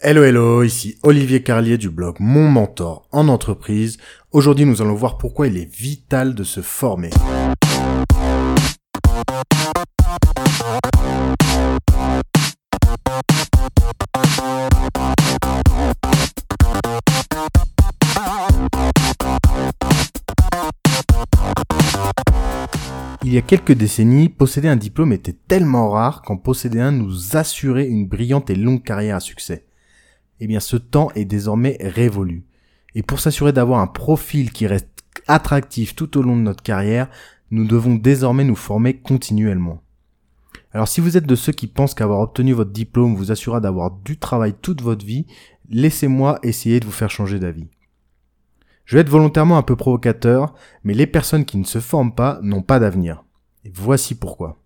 Hello hello, ici Olivier Carlier du blog Mon Mentor en entreprise. Aujourd'hui nous allons voir pourquoi il est vital de se former. Il y a quelques décennies, posséder un diplôme était tellement rare qu'en posséder un nous assurait une brillante et longue carrière à succès. Eh bien, ce temps est désormais révolu. Et pour s'assurer d'avoir un profil qui reste attractif tout au long de notre carrière, nous devons désormais nous former continuellement. Alors si vous êtes de ceux qui pensent qu'avoir obtenu votre diplôme vous assurera d'avoir du travail toute votre vie, laissez-moi essayer de vous faire changer d'avis. Je vais être volontairement un peu provocateur, mais les personnes qui ne se forment pas n'ont pas d'avenir. Et voici pourquoi.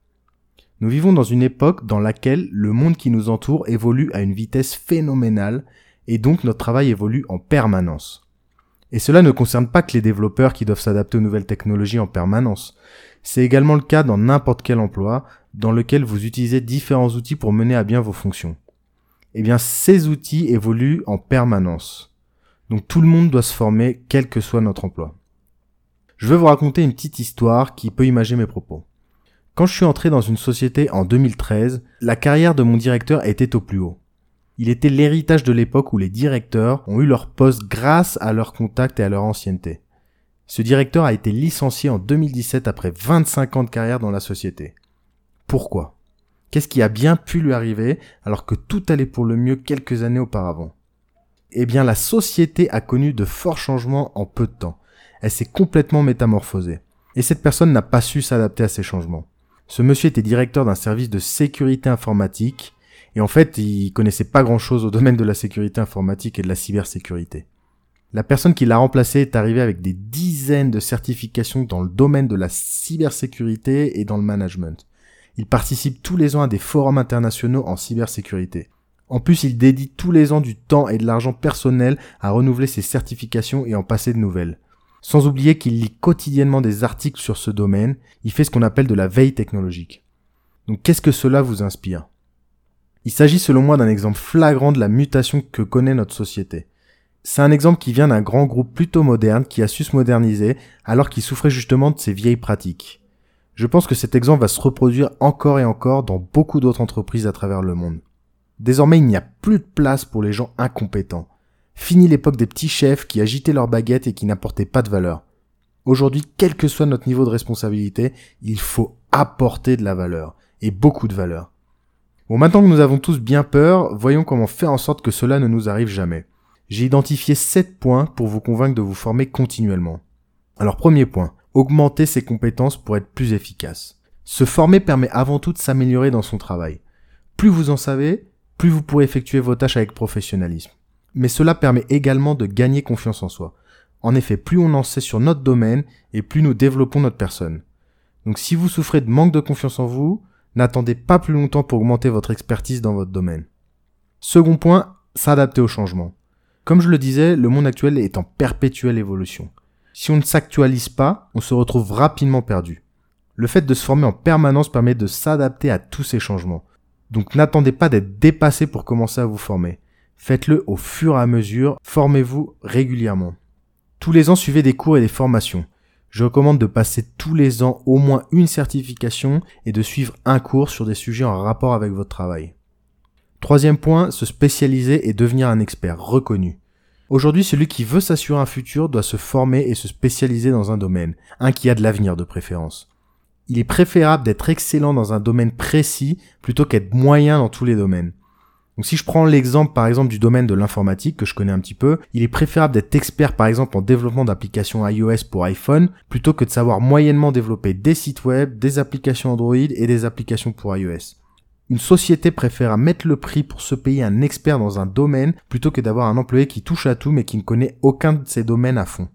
Nous vivons dans une époque dans laquelle le monde qui nous entoure évolue à une vitesse phénoménale et donc notre travail évolue en permanence. Et cela ne concerne pas que les développeurs qui doivent s'adapter aux nouvelles technologies en permanence. C'est également le cas dans n'importe quel emploi dans lequel vous utilisez différents outils pour mener à bien vos fonctions. Eh bien, ces outils évoluent en permanence. Donc tout le monde doit se former, quel que soit notre emploi. Je vais vous raconter une petite histoire qui peut imaginer mes propos. Quand je suis entré dans une société en 2013, la carrière de mon directeur était au plus haut. Il était l'héritage de l'époque où les directeurs ont eu leur poste grâce à leur contact et à leur ancienneté. Ce directeur a été licencié en 2017 après 25 ans de carrière dans la société. Pourquoi? Qu'est-ce qui a bien pu lui arriver alors que tout allait pour le mieux quelques années auparavant? Eh bien la société a connu de forts changements en peu de temps. Elle s'est complètement métamorphosée. Et cette personne n'a pas su s'adapter à ces changements. Ce monsieur était directeur d'un service de sécurité informatique, et en fait, il connaissait pas grand chose au domaine de la sécurité informatique et de la cybersécurité. La personne qui l'a remplacé est arrivée avec des dizaines de certifications dans le domaine de la cybersécurité et dans le management. Il participe tous les ans à des forums internationaux en cybersécurité. En plus, il dédie tous les ans du temps et de l'argent personnel à renouveler ses certifications et en passer de nouvelles. Sans oublier qu'il lit quotidiennement des articles sur ce domaine, il fait ce qu'on appelle de la veille technologique. Donc qu'est-ce que cela vous inspire? Il s'agit selon moi d'un exemple flagrant de la mutation que connaît notre société. C'est un exemple qui vient d'un grand groupe plutôt moderne qui a su se moderniser alors qu'il souffrait justement de ses vieilles pratiques. Je pense que cet exemple va se reproduire encore et encore dans beaucoup d'autres entreprises à travers le monde. Désormais, il n'y a plus de place pour les gens incompétents. Fini l'époque des petits chefs qui agitaient leurs baguettes et qui n'apportaient pas de valeur. Aujourd'hui, quel que soit notre niveau de responsabilité, il faut apporter de la valeur. Et beaucoup de valeur. Bon, maintenant que nous avons tous bien peur, voyons comment faire en sorte que cela ne nous arrive jamais. J'ai identifié 7 points pour vous convaincre de vous former continuellement. Alors premier point, augmenter ses compétences pour être plus efficace. Se former permet avant tout de s'améliorer dans son travail. Plus vous en savez, plus vous pourrez effectuer vos tâches avec professionnalisme. Mais cela permet également de gagner confiance en soi. En effet, plus on en sait sur notre domaine et plus nous développons notre personne. Donc si vous souffrez de manque de confiance en vous, n'attendez pas plus longtemps pour augmenter votre expertise dans votre domaine. Second point, s'adapter au changement. Comme je le disais, le monde actuel est en perpétuelle évolution. Si on ne s'actualise pas, on se retrouve rapidement perdu. Le fait de se former en permanence permet de s'adapter à tous ces changements. Donc n'attendez pas d'être dépassé pour commencer à vous former. Faites-le au fur et à mesure, formez-vous régulièrement. Tous les ans, suivez des cours et des formations. Je recommande de passer tous les ans au moins une certification et de suivre un cours sur des sujets en rapport avec votre travail. Troisième point, se spécialiser et devenir un expert reconnu. Aujourd'hui, celui qui veut s'assurer un futur doit se former et se spécialiser dans un domaine, un qui a de l'avenir de préférence il est préférable d'être excellent dans un domaine précis plutôt qu'être moyen dans tous les domaines. Donc si je prends l'exemple par exemple du domaine de l'informatique que je connais un petit peu, il est préférable d'être expert par exemple en développement d'applications iOS pour iPhone plutôt que de savoir moyennement développer des sites web, des applications Android et des applications pour iOS. Une société préfère mettre le prix pour se payer un expert dans un domaine plutôt que d'avoir un employé qui touche à tout mais qui ne connaît aucun de ces domaines à fond.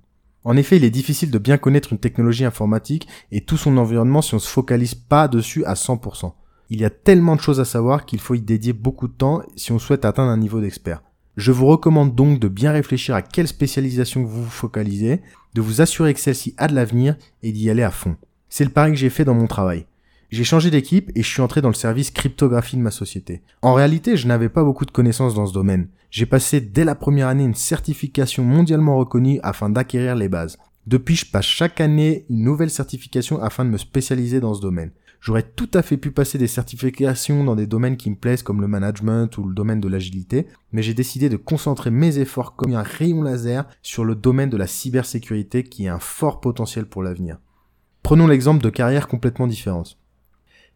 En effet, il est difficile de bien connaître une technologie informatique et tout son environnement si on se focalise pas dessus à 100%. Il y a tellement de choses à savoir qu'il faut y dédier beaucoup de temps si on souhaite atteindre un niveau d'expert. Je vous recommande donc de bien réfléchir à quelle spécialisation vous vous focalisez, de vous assurer que celle-ci a de l'avenir et d'y aller à fond. C'est le pari que j'ai fait dans mon travail. J'ai changé d'équipe et je suis entré dans le service cryptographie de ma société. En réalité, je n'avais pas beaucoup de connaissances dans ce domaine. j'ai passé dès la première année une certification mondialement reconnue afin d'acquérir les bases. Depuis, je passe chaque année une nouvelle certification afin de me spécialiser dans ce domaine. J'aurais tout à fait pu passer des certifications dans des domaines qui me plaisent comme le management ou le domaine de l'agilité, mais j'ai décidé de concentrer mes efforts comme un rayon laser sur le domaine de la cybersécurité qui a un fort potentiel pour l'avenir. Prenons l'exemple de carrières complètement différentes.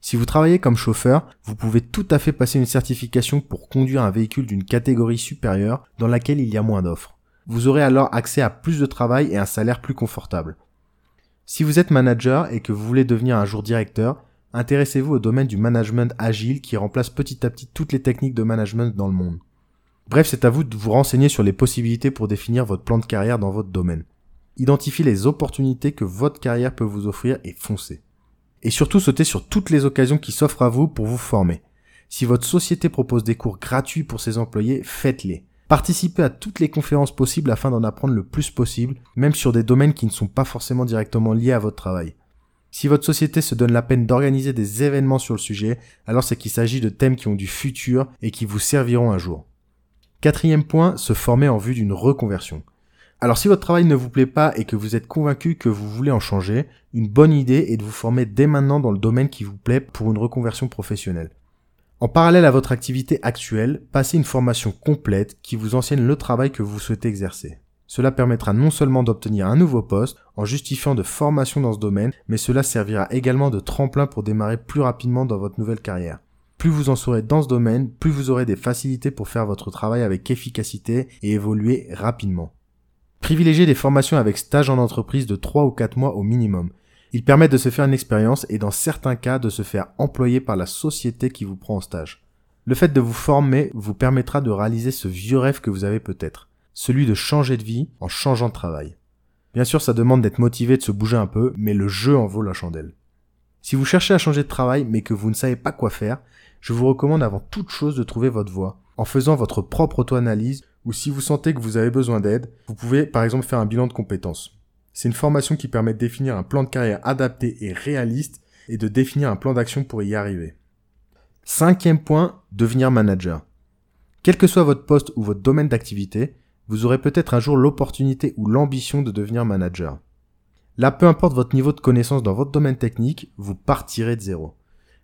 Si vous travaillez comme chauffeur, vous pouvez tout à fait passer une certification pour conduire un véhicule d'une catégorie supérieure dans laquelle il y a moins d'offres. Vous aurez alors accès à plus de travail et un salaire plus confortable. Si vous êtes manager et que vous voulez devenir un jour directeur, intéressez-vous au domaine du management agile qui remplace petit à petit toutes les techniques de management dans le monde. Bref, c'est à vous de vous renseigner sur les possibilités pour définir votre plan de carrière dans votre domaine. Identifiez les opportunités que votre carrière peut vous offrir et foncez et surtout sautez sur toutes les occasions qui s'offrent à vous pour vous former. Si votre société propose des cours gratuits pour ses employés, faites-les. Participez à toutes les conférences possibles afin d'en apprendre le plus possible, même sur des domaines qui ne sont pas forcément directement liés à votre travail. Si votre société se donne la peine d'organiser des événements sur le sujet, alors c'est qu'il s'agit de thèmes qui ont du futur et qui vous serviront un jour. Quatrième point, se former en vue d'une reconversion. Alors si votre travail ne vous plaît pas et que vous êtes convaincu que vous voulez en changer, une bonne idée est de vous former dès maintenant dans le domaine qui vous plaît pour une reconversion professionnelle. En parallèle à votre activité actuelle, passez une formation complète qui vous enseigne le travail que vous souhaitez exercer. Cela permettra non seulement d'obtenir un nouveau poste en justifiant de formation dans ce domaine, mais cela servira également de tremplin pour démarrer plus rapidement dans votre nouvelle carrière. Plus vous en saurez dans ce domaine, plus vous aurez des facilités pour faire votre travail avec efficacité et évoluer rapidement. Privilégiez des formations avec stage en entreprise de 3 ou 4 mois au minimum. Ils permettent de se faire une expérience et dans certains cas de se faire employer par la société qui vous prend en stage. Le fait de vous former vous permettra de réaliser ce vieux rêve que vous avez peut-être, celui de changer de vie en changeant de travail. Bien sûr, ça demande d'être motivé, de se bouger un peu, mais le jeu en vaut la chandelle. Si vous cherchez à changer de travail mais que vous ne savez pas quoi faire, je vous recommande avant toute chose de trouver votre voie, en faisant votre propre auto-analyse ou si vous sentez que vous avez besoin d'aide, vous pouvez par exemple faire un bilan de compétences. C'est une formation qui permet de définir un plan de carrière adapté et réaliste et de définir un plan d'action pour y arriver. Cinquième point, devenir manager. Quel que soit votre poste ou votre domaine d'activité, vous aurez peut-être un jour l'opportunité ou l'ambition de devenir manager. Là, peu importe votre niveau de connaissance dans votre domaine technique, vous partirez de zéro.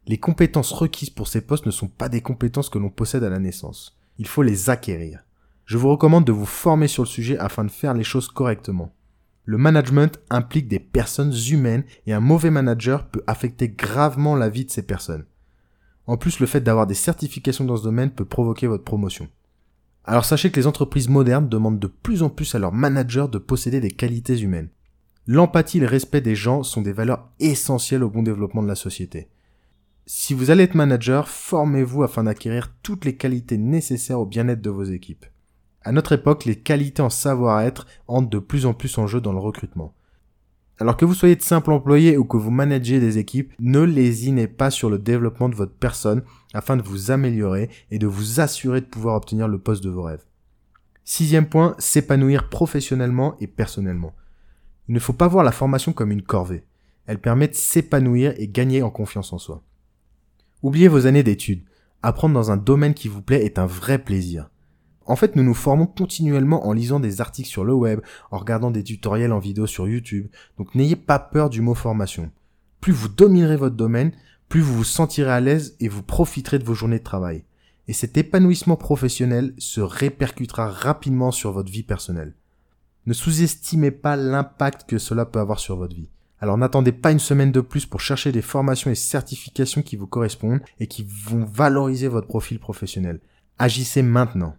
Les compétences requises pour ces postes ne sont pas des compétences que l'on possède à la naissance. Il faut les acquérir. Je vous recommande de vous former sur le sujet afin de faire les choses correctement. Le management implique des personnes humaines et un mauvais manager peut affecter gravement la vie de ces personnes. En plus, le fait d'avoir des certifications dans ce domaine peut provoquer votre promotion. Alors sachez que les entreprises modernes demandent de plus en plus à leurs managers de posséder des qualités humaines. L'empathie et le respect des gens sont des valeurs essentielles au bon développement de la société. Si vous allez être manager, formez-vous afin d'acquérir toutes les qualités nécessaires au bien-être de vos équipes. À notre époque, les qualités en savoir-être entrent de plus en plus en jeu dans le recrutement. Alors que vous soyez de simple employé ou que vous managez des équipes, ne lésinez pas sur le développement de votre personne afin de vous améliorer et de vous assurer de pouvoir obtenir le poste de vos rêves. Sixième point, s'épanouir professionnellement et personnellement. Il ne faut pas voir la formation comme une corvée. Elle permet de s'épanouir et gagner en confiance en soi. Oubliez vos années d'études. Apprendre dans un domaine qui vous plaît est un vrai plaisir. En fait, nous nous formons continuellement en lisant des articles sur le web, en regardant des tutoriels en vidéo sur YouTube. Donc n'ayez pas peur du mot formation. Plus vous dominerez votre domaine, plus vous vous sentirez à l'aise et vous profiterez de vos journées de travail. Et cet épanouissement professionnel se répercutera rapidement sur votre vie personnelle. Ne sous-estimez pas l'impact que cela peut avoir sur votre vie. Alors n'attendez pas une semaine de plus pour chercher des formations et certifications qui vous correspondent et qui vont valoriser votre profil professionnel. Agissez maintenant.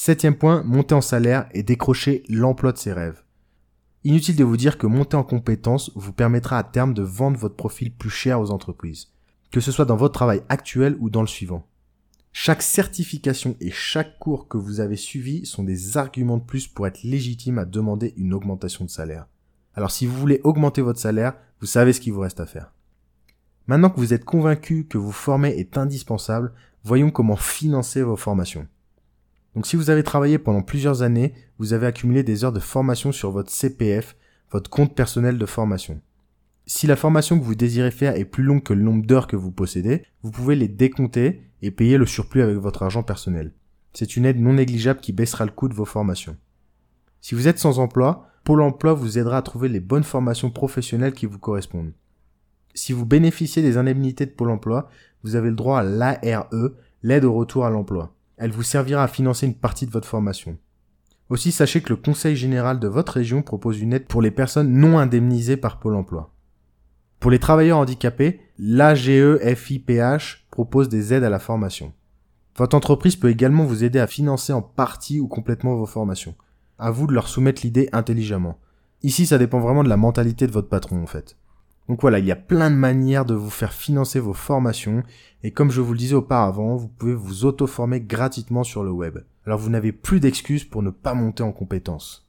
Septième point, monter en salaire et décrocher l'emploi de ses rêves. Inutile de vous dire que monter en compétences vous permettra à terme de vendre votre profil plus cher aux entreprises, que ce soit dans votre travail actuel ou dans le suivant. Chaque certification et chaque cours que vous avez suivi sont des arguments de plus pour être légitime à demander une augmentation de salaire. Alors si vous voulez augmenter votre salaire, vous savez ce qu'il vous reste à faire. Maintenant que vous êtes convaincu que vous former est indispensable, voyons comment financer vos formations. Donc si vous avez travaillé pendant plusieurs années, vous avez accumulé des heures de formation sur votre CPF, votre compte personnel de formation. Si la formation que vous désirez faire est plus longue que le nombre d'heures que vous possédez, vous pouvez les décompter et payer le surplus avec votre argent personnel. C'est une aide non négligeable qui baissera le coût de vos formations. Si vous êtes sans emploi, Pôle emploi vous aidera à trouver les bonnes formations professionnelles qui vous correspondent. Si vous bénéficiez des indemnités de Pôle emploi, vous avez le droit à l'ARE, l'aide au retour à l'emploi. Elle vous servira à financer une partie de votre formation. Aussi, sachez que le Conseil général de votre région propose une aide pour les personnes non indemnisées par Pôle emploi. Pour les travailleurs handicapés, l'AGEFIPH propose des aides à la formation. Votre entreprise peut également vous aider à financer en partie ou complètement vos formations. À vous de leur soumettre l'idée intelligemment. Ici, ça dépend vraiment de la mentalité de votre patron, en fait. Donc voilà, il y a plein de manières de vous faire financer vos formations, et comme je vous le disais auparavant, vous pouvez vous auto-former gratuitement sur le web. Alors vous n'avez plus d'excuses pour ne pas monter en compétences.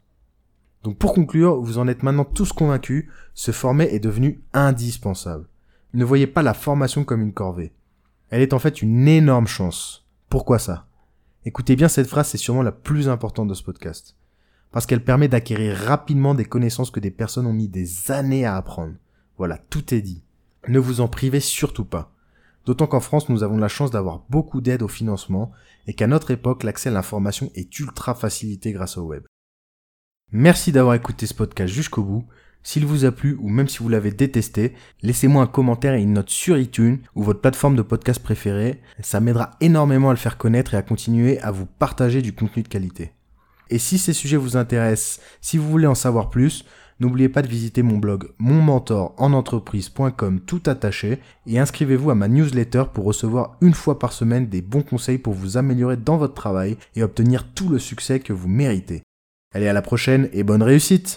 Donc pour conclure, vous en êtes maintenant tous convaincus, se former est devenu indispensable. Ne voyez pas la formation comme une corvée. Elle est en fait une énorme chance. Pourquoi ça? Écoutez bien cette phrase, c'est sûrement la plus importante de ce podcast parce qu'elle permet d'acquérir rapidement des connaissances que des personnes ont mis des années à apprendre. Voilà, tout est dit. Ne vous en privez surtout pas. D'autant qu'en France, nous avons la chance d'avoir beaucoup d'aide au financement et qu'à notre époque, l'accès à l'information est ultra facilité grâce au web. Merci d'avoir écouté ce podcast jusqu'au bout. S'il vous a plu ou même si vous l'avez détesté, laissez-moi un commentaire et une note sur iTunes ou votre plateforme de podcast préférée. Ça m'aidera énormément à le faire connaître et à continuer à vous partager du contenu de qualité. Et si ces sujets vous intéressent, si vous voulez en savoir plus, n'oubliez pas de visiter mon blog monmentorentreprise.com tout attaché et inscrivez-vous à ma newsletter pour recevoir une fois par semaine des bons conseils pour vous améliorer dans votre travail et obtenir tout le succès que vous méritez. Allez à la prochaine et bonne réussite